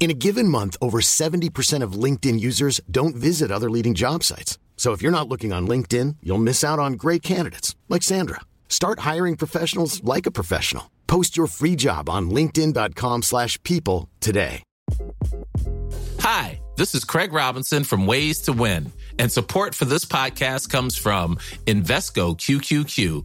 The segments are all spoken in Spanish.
In a given month, over 70% of LinkedIn users don't visit other leading job sites. So if you're not looking on LinkedIn, you'll miss out on great candidates like Sandra. Start hiring professionals like a professional. Post your free job on linkedin.com/people today. Hi, this is Craig Robinson from Ways to Win, and support for this podcast comes from Invesco QQQ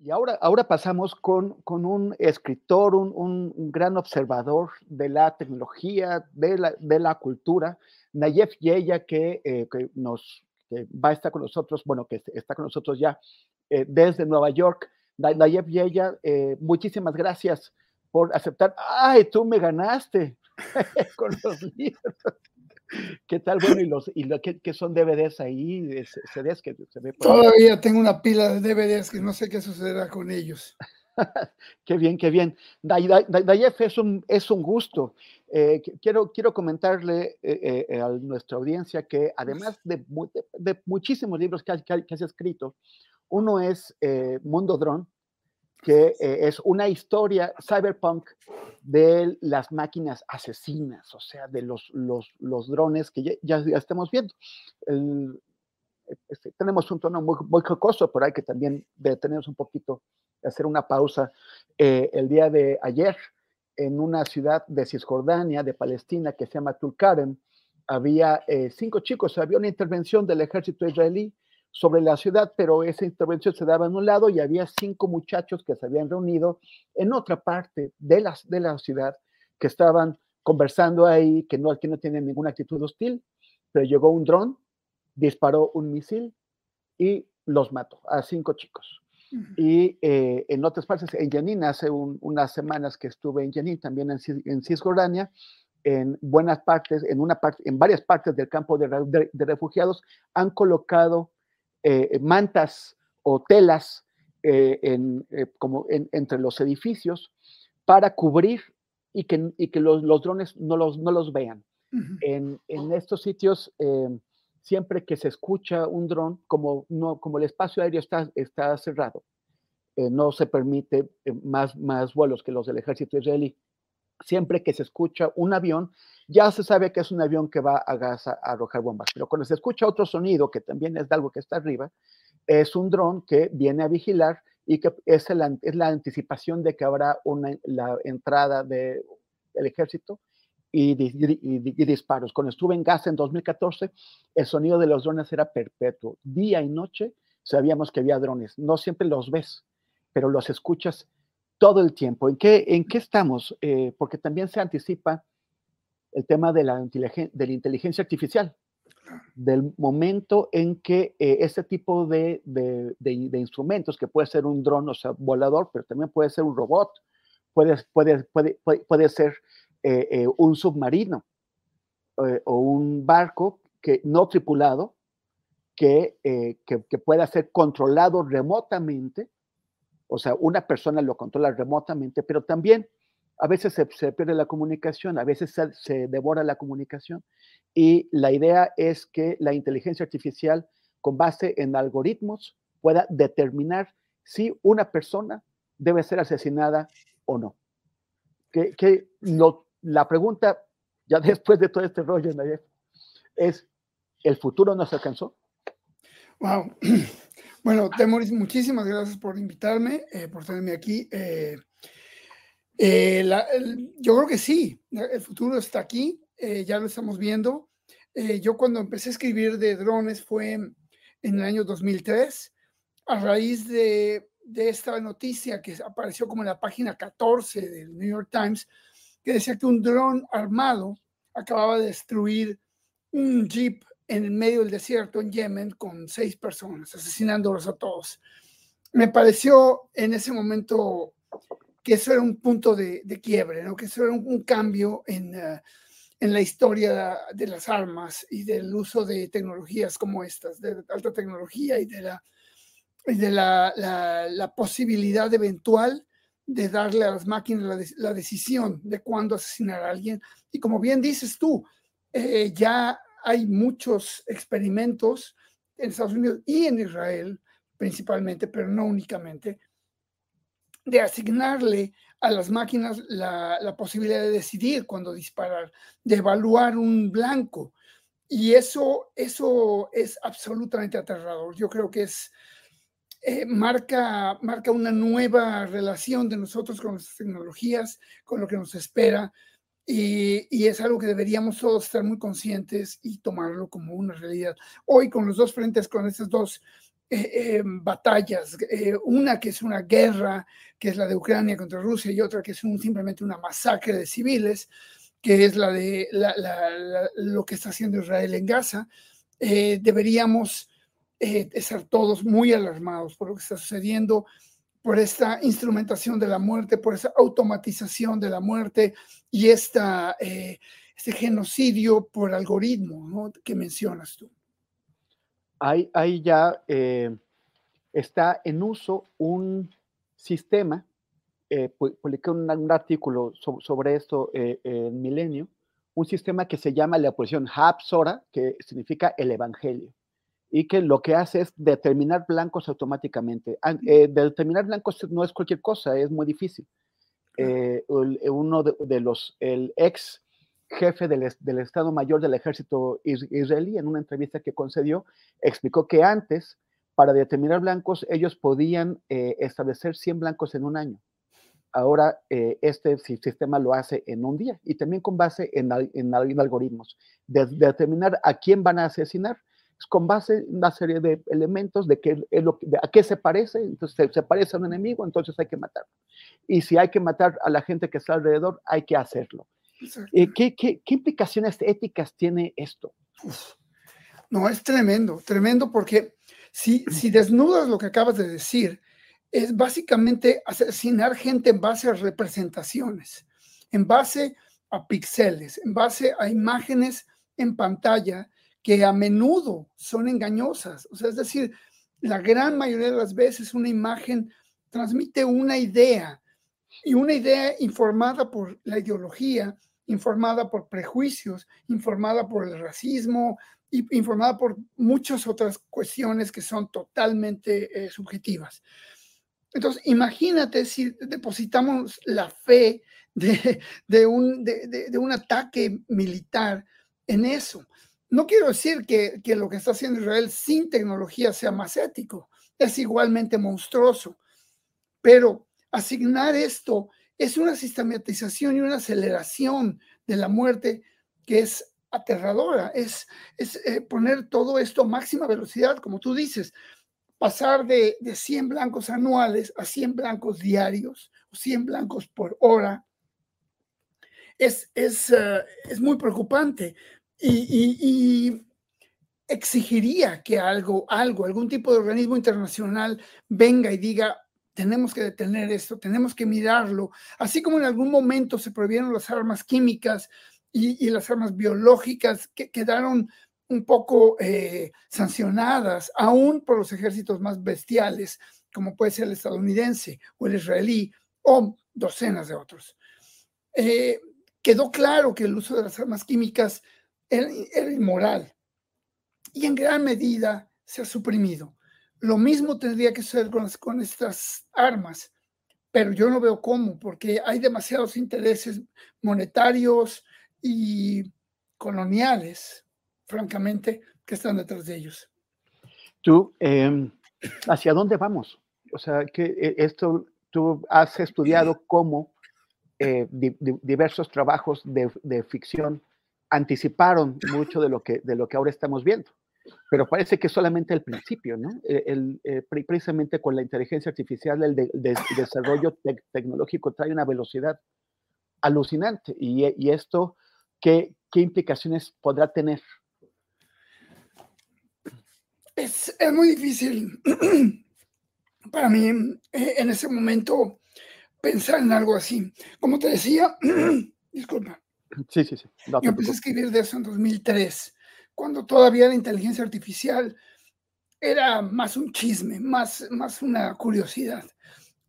Y ahora, ahora pasamos con, con un escritor, un, un- gran observador de la tecnología, de la, de la cultura, Nayef Yeya, que, eh, que nos va a estar con nosotros, bueno, que está con nosotros ya eh, desde Nueva York. Na- Nayef Yeya, eh, muchísimas gracias por aceptar. ¡Ay, tú me ganaste! con los libros. ¿Qué tal? Bueno, y los y lo que, que son DVDs ahí, CDs que se ve por ahí. Todavía tengo una pila de DVDs que no sé qué sucederá con ellos. Qué bien, qué bien. Day- Day- Day- Dayef, es un, es un gusto. Eh, qu- quiero, quiero comentarle eh, eh, a nuestra audiencia que además de, mu- de- de muchísimos libros que, has- que, que has escrito, uno es Mundo Drone, que eh, es una historia cyberpunk de las máquinas asesinas, o sea, de los, los, drones que ya, ya- ya estamos viendo. Este, tenemos un tono muy, muy jocoso, pero hay que también detenernos un poquito, hacer una pausa. Eh, el día de ayer, en una ciudad de Cisjordania, de Palestina, que se llama Tulkarem, había eh, cinco chicos, había una intervención del ejército israelí sobre la ciudad, pero esa intervención se daba en un lado y había cinco muchachos que se habían reunido en otra parte de la, de la ciudad, que estaban conversando ahí, que no, que no tienen ninguna actitud hostil, pero llegó un dron, disparó un misil y los mató a cinco chicos. Y eh, en otras partes, en Jenin, hace un- unas semanas que estuve en Jenin, también en, en Cisjordania, en buenas partes, en una parte, en varias partes del campo de, re- de- de refugiados, han colocado eh, mantas o telas eh, en, eh, como en- entre los edificios para cubrir y que, y que los, los drones no los, no los vean. En, en estos sitios, eh, siempre que se escucha un dron, como, no, como el espacio aéreo está, está cerrado, no se permite más, más vuelos que los del ejército israelí. Siempre que se escucha un avión, ya se sabe que es un avión que va a gas a, arrojar bombas. Pero cuando se escucha otro sonido, que también es de algo que está arriba, es un dron que viene a vigilar y que es, la anticipación de que habrá la entrada de- del ejército y, y y disparos. Cuando estuve en Gaza en 2014, el sonido de los drones era perpetuo. Día y noche sabíamos que había drones. No siempre los ves, pero los escuchas todo el tiempo. ¿En qué, en qué estamos? Eh, porque también se anticipa el tema de la, de la inteligencia artificial, del momento en que eh, este tipo de, de, de, instrumentos, que puede ser un dron, o sea, volador, pero también puede ser un robot, puede, puede, puede, puede ser eh, eh, un submarino o un barco que, no tripulado, que, que, que, pueda ser controlado remotamente, o sea, una persona lo controla remotamente, pero también a veces se, pierde la comunicación, a veces se, devora la comunicación y la idea es que la inteligencia artificial con base en algoritmos pueda determinar si una persona debe ser asesinada o no. Que, que la pregunta, ya después de todo este rollo, es, ¿el futuro nos alcanzó? Wow. Bueno, Temoris, muchísimas gracias por invitarme, eh, por tenerme aquí. Eh, eh, yo creo que sí, el futuro está aquí, ya lo estamos viendo. Yo cuando empecé a escribir de drones fue en, el año 2003, a raíz de, de, esta noticia que apareció como en la página 14 del New York Times, que decía que un dron armado acababa de destruir un jeep en el medio del desierto en Yemen con seis personas, asesinándolos a todos. Me pareció en ese momento que eso era un punto de, quiebre, ¿no? que eso era un, cambio en, eh, en, la historia de las armas y del uso de tecnologías como estas, de alta tecnología y de la, de la, la, posibilidad eventual de darle a las máquinas la, decisión de cuándo asesinar a alguien. Y como bien dices tú, eh, ya hay muchos experimentos en Estados Unidos y en Israel principalmente, pero no únicamente, de asignarle a las máquinas la, posibilidad de decidir cuándo disparar, de evaluar un blanco. Y eso, eso es absolutamente aterrador. Yo creo que es, eh, marca, marca una nueva relación de nosotros con nuestras tecnologías, con lo que nos espera. Y, es algo que deberíamos todos estar muy conscientes y tomarlo como una realidad. Hoy con los dos frentes, con estas dos eh, eh, batallas, eh, una que es una guerra, que es la de Ucrania contra Rusia, y otra que es simplemente una masacre de civiles, que es la de lo que está haciendo Israel en Gaza, deberíamos estar todos muy alarmados por lo que está sucediendo, por esta instrumentación de la muerte, por esa automatización de la muerte y esta, este genocidio por algoritmo que mencionas tú. Hay, ya eh, está en uso un sistema, eh, publiqué un, artículo sobre esto eh, en Milenio, un sistema que se llama la oposición Hapsora, que significa el Evangelio, y que lo que hace es determinar blancos automáticamente. determinar blancos no es cualquier cosa, es muy difícil. uno de, de, los, el ex jefe del, Estado Mayor del Ejército israelí, en una entrevista que concedió, explicó que antes, para determinar blancos, ellos podían eh, establecer 100 blancos en un año. Ahora, eh, este sistema lo hace en un día y también con base en, en, algoritmos. De, determinar a quién van a asesinar es con base en una serie de elementos de, qué, a qué se parece. Entonces, se, parece a un enemigo, entonces hay que matarlo. Y si hay que matar a la gente que está alrededor, hay que hacerlo. Eh, ¿qué, qué, implicaciones éticas tiene esto? No, es tremendo, tremendo porque si, si desnudas lo que acabas de decir, es básicamente asesinar gente en base a representaciones, en base a píxeles, en base a imágenes en pantalla que a menudo son engañosas. O sea, es decir, la gran mayoría de las veces una imagen transmite una idea y una idea informada por la ideología informada por prejuicios, informada por el racismo, informada por muchas otras cuestiones que son totalmente eh, subjetivas. Entonces, imagínate si depositamos la fe de, un, de, un, ataque militar en eso. No quiero decir que, que, lo que está haciendo Israel sin tecnología sea más ético, es igualmente monstruoso, pero asignar esto es una sistematización y una aceleración de la muerte que es aterradora, es, es eh, poner todo esto a máxima velocidad, como tú dices, pasar de, de 100 blancos anuales a 100 blancos diarios o 100 blancos por hora. es, es, eh, es muy preocupante y, exigiría que algo, algo, algún tipo de organismo internacional venga y diga, tenemos que detener esto, tenemos que mirarlo, así como en algún momento se prohibieron las armas químicas y, las armas biológicas que quedaron un poco eh, sancionadas, aún por los ejércitos más bestiales, como puede ser el estadounidense o el israelí, o docenas de otros. Eh, quedó claro que el uso de las armas químicas era, inmoral y en gran medida se ha suprimido. Lo mismo tendría que ser con, estas armas, pero yo no veo cómo, porque hay demasiados intereses monetarios y coloniales, francamente, que están detrás de ellos. Tú, em, ¿hacia dónde vamos? O sea, que eh, esto tú has estudiado cómo eh, diversos trabajos de, ficción anticiparon mucho de lo, que, de lo que ahora estamos viendo. Pero parece que solamente el principio, ¿no? E, el, eh, precisamente con la inteligencia artificial, el, desarrollo tecnológico trae una velocidad alucinante. Y, esto, ¿qué, ¿qué, implicaciones podrá tener? Es, es muy difícil para mí eh, en ese momento pensar en algo así. Como te decía, disculpa. Sí, sí, sí. yo empecé a escribir de eso en 2003, cuando todavía la inteligencia artificial era más un chisme, más, más una curiosidad.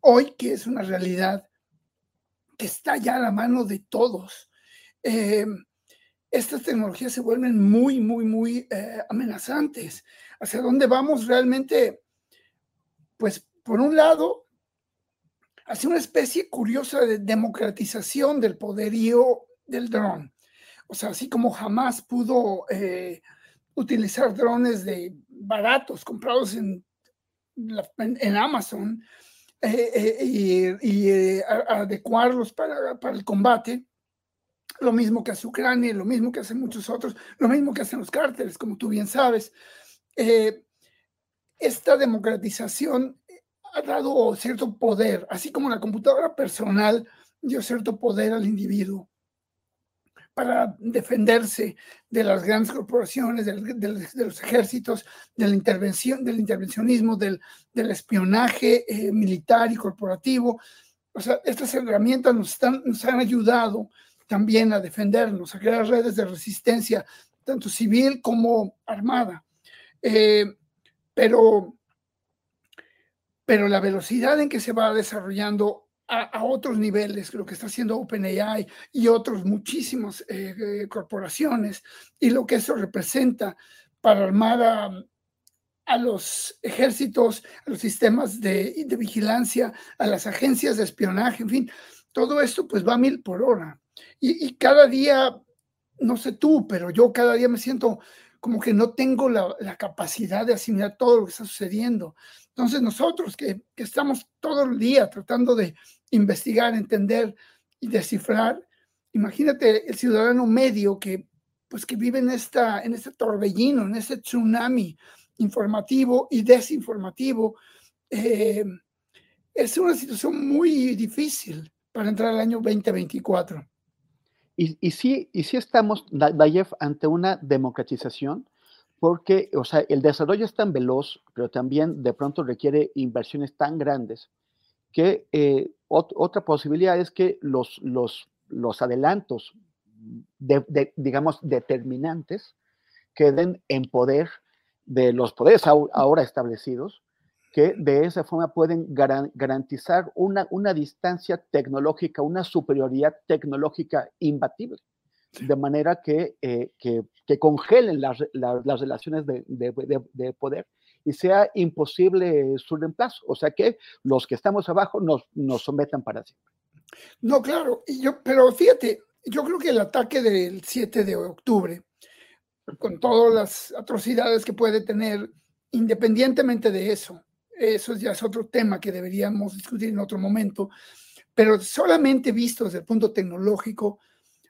Hoy que es una realidad que está ya a la mano de todos, eh, estas tecnologías se vuelven muy, muy, muy eh, amenazantes. ¿Hacia dónde vamos realmente? Pues por un lado, hace una especie curiosa de democratización del poderío del dron. O sea, así como jamás pudo eh, utilizar drones de baratos comprados en, en, Amazon eh, eh, y, adecuarlos para, para, el combate, lo mismo que hace Ucrania, lo mismo que hacen muchos otros, lo mismo que hacen los cárteles, como tú bien sabes. esta democratización ha dado cierto poder, así como la computadora personal dio cierto poder al individuo para defenderse de las grandes corporaciones, de, los ejércitos, de la intervención, del intervencionismo, del, espionaje eh, militar y corporativo. O sea, estas herramientas nos, están, nos han ayudado también a defendernos, a crear redes de resistencia, tanto civil como armada. Eh, pero pero la velocidad en que se va desarrollando a, otros niveles, lo que está haciendo OpenAI y otros muchísimas eh, eh, corporaciones, y lo que eso representa para armar a, los ejércitos, a los sistemas de, vigilancia, a las agencias de espionaje, en fin, todo esto pues va a mil por hora. Y, cada día, no sé tú, pero yo cada día me siento como que no tengo la, la capacidad de asimilar todo lo que está sucediendo. Entonces nosotros que, estamos todo el día tratando de investigar, entender y descifrar, imagínate el ciudadano medio que pues que vive en, esta, en este torbellino, en este tsunami informativo y desinformativo. Eh, es una situación muy difícil para entrar al año 2024. Y, y, sí, y sí estamos, Dayev, ante una democratización porque, o sea, el desarrollo es tan veloz, pero también de pronto requiere inversiones tan grandes que eh, otra posibilidad es que los, los, los adelantos, digamos, determinantes, queden en poder de los poderes ahora establecidos, que de esa forma pueden garantizar una, una distancia tecnológica, una superioridad tecnológica imbatible. De manera que, eh, que, que congelen las, las, relaciones de, de, de, poder y sea imposible su reemplazo. O sea que los que estamos abajo nos, nos sometan para siempre. No, claro, yo, pero fíjate, yo creo que el ataque del 7 de octubre, con todas las atrocidades que puede tener, independientemente de eso, eso ya es otro tema que deberíamos discutir en otro momento, pero solamente visto desde el punto tecnológico,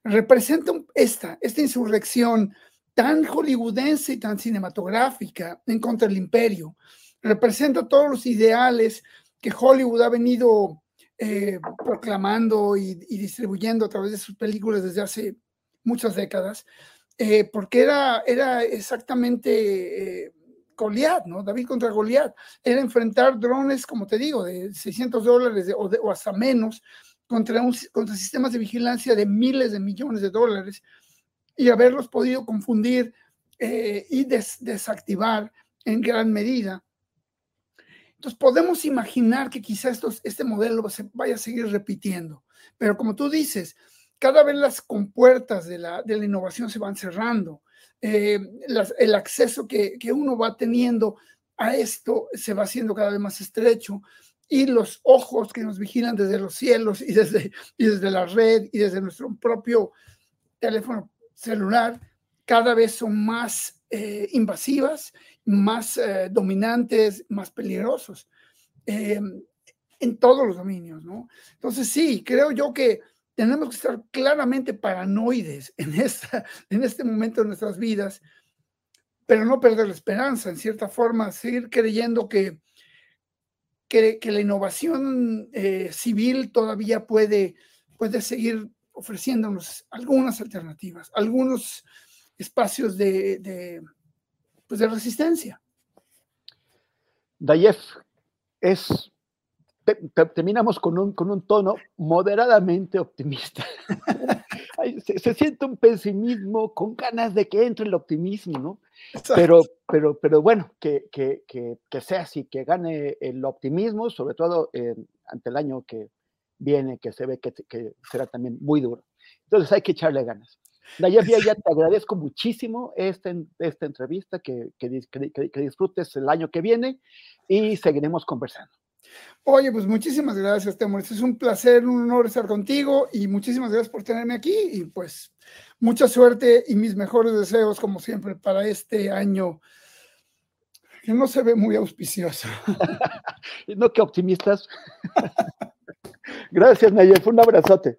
representa esta, esta insurrección tan hollywoodense y tan cinematográfica en contra del imperio. Representa todos los ideales que Hollywood ha venido eh, proclamando y, distribuyendo a través de sus películas desde hace muchas décadas, eh, porque era, era exactamente eh, Goliat, ¿no? David contra Goliat. Era enfrentar drones, como te digo, de 600 dólares o, hasta menos, contra, un, contra sistemas de vigilancia de miles de millones de dólares y haberlos podido confundir y desactivar en gran medida. Entonces podemos imaginar que quizás este modelo se vaya a seguir repitiendo, pero como tú dices, cada vez las compuertas de la, de la innovación se van cerrando, eh, el acceso que, que uno va teniendo a esto se va haciendo cada vez más estrecho y los ojos que nos vigilan desde los cielos y desde, y desde la red y desde nuestro propio teléfono celular cada vez son más eh, invasivas más eh, dominantes, más peligrosos eh, en todos los dominios, ¿no? Entonces sí, creo yo que tenemos que estar claramente paranoides en, esta, en este momento de nuestras vidas, pero no perder la esperanza, en cierta forma, seguir creyendo que, que, la innovación eh, civil todavía puede, puede seguir ofreciéndonos algunas alternativas, algunos espacios de pues, de resistencia. Dayef, es, terminamos con un, con un tono moderadamente optimista. se, siente un pesimismo con ganas de que entre el optimismo, ¿no? Pero, pero, pero bueno, que, que, que, sea así, que gane el optimismo, sobre todo ante el año que viene, que se ve que, que será también muy duro. Entonces hay que echarle ganas. Nayef, ya te agradezco muchísimo esta, esta entrevista, que, que, disfrutes el año que viene y seguiremos conversando. Oye, pues muchísimas gracias, Temor. Es un placer, un honor estar contigo y muchísimas gracias por tenerme aquí y pues mucha suerte y mis mejores deseos, como siempre, para este año que no se ve muy auspicioso. no, que optimistas. gracias, Nayef. Un abrazote.